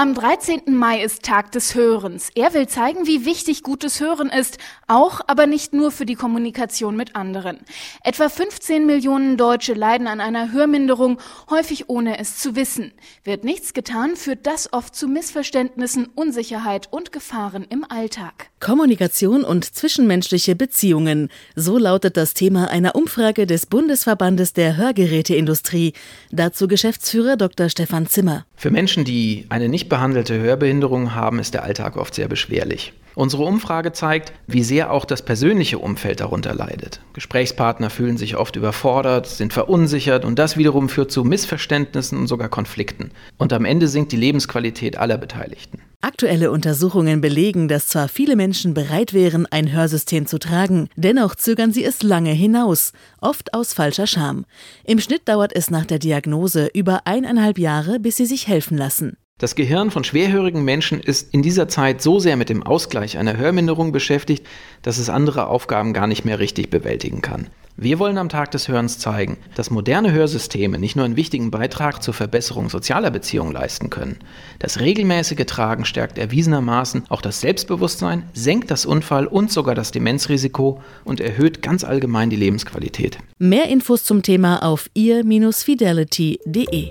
Am 13. Mai ist Tag des Hörens. Er will zeigen, wie wichtig gutes Hören ist, auch aber nicht nur für die Kommunikation mit anderen. Etwa 15 Millionen Deutsche leiden an einer Hörminderung, häufig ohne es zu wissen. Wird nichts getan, führt das oft zu Missverständnissen, Unsicherheit und Gefahren im Alltag. Kommunikation und zwischenmenschliche Beziehungen. So lautet das Thema einer Umfrage des Bundesverbandes der Hörgeräteindustrie. Dazu Geschäftsführer Dr. Stefan Zimmer. Für Menschen, die eine nicht behandelte Hörbehinderung haben, ist der Alltag oft sehr beschwerlich. Unsere Umfrage zeigt, wie sehr auch das persönliche Umfeld darunter leidet. Gesprächspartner fühlen sich oft überfordert, sind verunsichert und das wiederum führt zu Missverständnissen und sogar Konflikten. Und am Ende sinkt die Lebensqualität aller Beteiligten. Aktuelle Untersuchungen belegen, dass zwar viele Menschen bereit wären, ein Hörsystem zu tragen, dennoch zögern sie es lange hinaus, oft aus falscher Scham. Im Schnitt dauert es nach der Diagnose über eineinhalb Jahre, bis sie sich helfen lassen. Das Gehirn von schwerhörigen Menschen ist in dieser Zeit so sehr mit dem Ausgleich einer Hörminderung beschäftigt, dass es andere Aufgaben gar nicht mehr richtig bewältigen kann. Wir wollen am Tag des Hörens zeigen, dass moderne Hörsysteme nicht nur einen wichtigen Beitrag zur Verbesserung sozialer Beziehungen leisten können. Das regelmäßige Tragen stärkt erwiesenermaßen auch das Selbstbewusstsein, senkt das Unfall- und sogar das Demenzrisiko und erhöht ganz allgemein die Lebensqualität. Mehr Infos zum Thema auf ihr-fidelity.de.